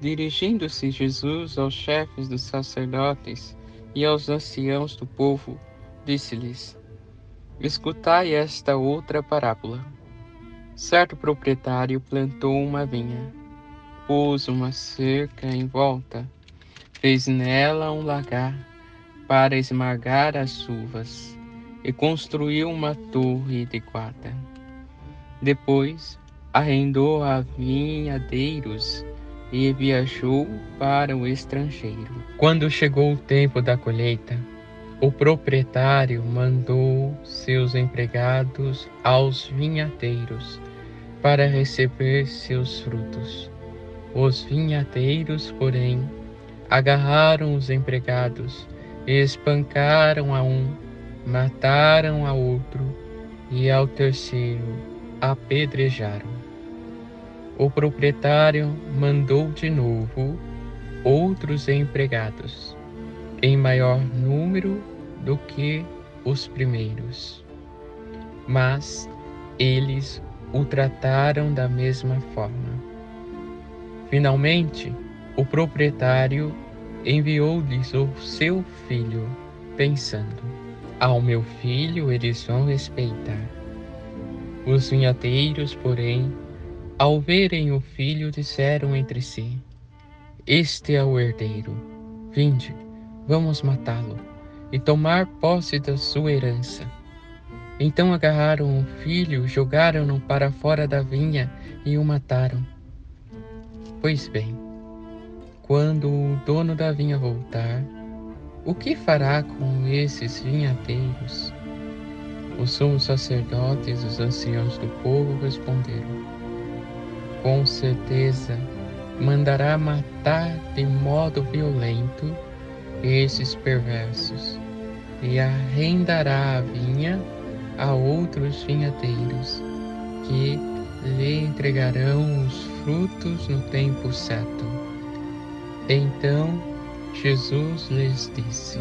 Dirigindo-se Jesus aos chefes dos sacerdotes e aos anciãos do povo, disse-lhes: Escutai esta outra parábola. Certo proprietário plantou uma vinha, pôs uma cerca em volta, fez nela um lagar para esmagar as uvas e construiu uma torre de guarda. Depois arrendou a vinhadeiros e viajou para o estrangeiro. Quando chegou o tempo da colheita, o proprietário mandou seus empregados aos vinhateiros para receber seus frutos. Os vinhateiros, porém, agarraram os empregados espancaram a um, mataram a outro e ao terceiro apedrejaram o proprietário mandou de novo outros empregados, em maior número do que os primeiros. Mas eles o trataram da mesma forma. Finalmente, o proprietário enviou-lhes o seu filho, pensando: Ao meu filho eles vão respeitar. Os vinhateiros, porém, ao verem o filho, disseram entre si: Este é o herdeiro. Vinde, vamos matá-lo e tomar posse da sua herança. Então agarraram o filho, jogaram-no para fora da vinha e o mataram. Pois bem, quando o dono da vinha voltar, o que fará com esses vinhateiros? Os sumos sacerdotes e os anciãos do povo responderam: com certeza mandará matar de modo violento esses perversos e arrendará a vinha a outros vinhateiros que lhe entregarão os frutos no tempo certo. Então Jesus lhes disse: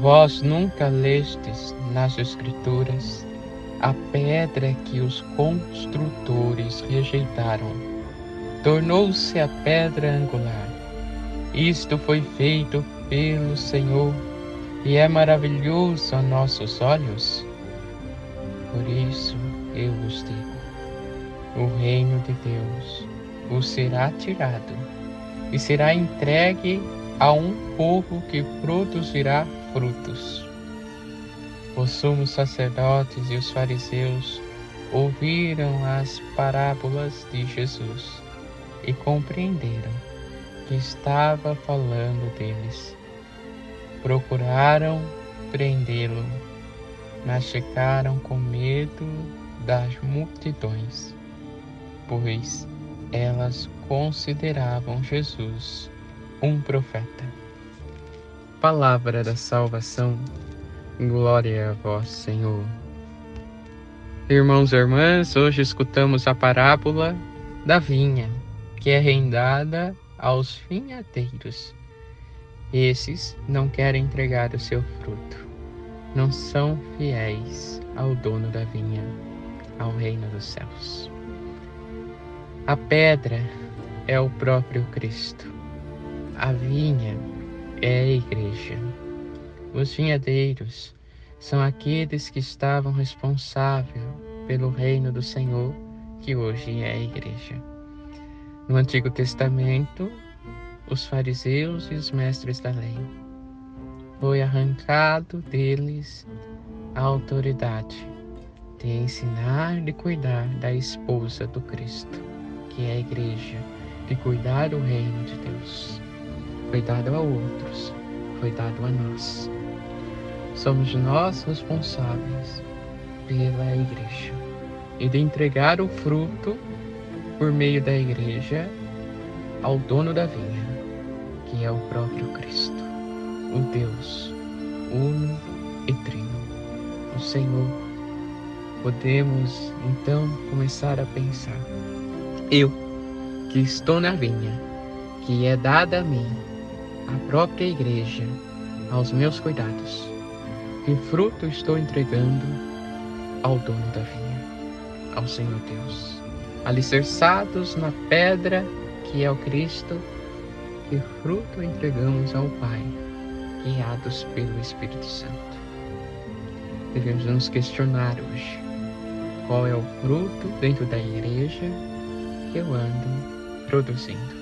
Vós nunca lestes nas Escrituras a pedra que os construtores rejeitaram tornou-se a pedra angular. Isto foi feito pelo Senhor e é maravilhoso a nossos olhos. Por isso eu vos digo: o reino de Deus vos será tirado e será entregue a um povo que produzirá frutos. Os sumos sacerdotes e os fariseus ouviram as parábolas de Jesus e compreenderam que estava falando deles. Procuraram prendê-lo, mas ficaram com medo das multidões, pois elas consideravam Jesus um profeta. Palavra da salvação Glória a vós, Senhor. Irmãos e irmãs, hoje escutamos a parábola da vinha, que é rendada aos vinhateiros. Esses não querem entregar o seu fruto, não são fiéis ao dono da vinha, ao reino dos céus. A pedra é o próprio Cristo, a vinha é a igreja. Os vinhadeiros são aqueles que estavam responsáveis pelo reino do Senhor, que hoje é a igreja. No Antigo Testamento, os fariseus e os mestres da lei. Foi arrancado deles a autoridade de ensinar e cuidar da esposa do Cristo, que é a igreja, de cuidar do reino de Deus. Foi dado a outros, foi dado a nós. Somos nós responsáveis pela igreja e de entregar o fruto por meio da igreja ao dono da vinha, que é o próprio Cristo, o Deus uno e trino, o Senhor. Podemos então começar a pensar: eu, que estou na vinha, que é dada a mim, a própria igreja, aos meus cuidados, que fruto estou entregando ao dono da vinha, ao Senhor Deus, alicerçados na pedra que é o Cristo, que fruto entregamos ao Pai, guiados pelo Espírito Santo. Devemos nos questionar hoje qual é o fruto dentro da igreja que eu ando produzindo.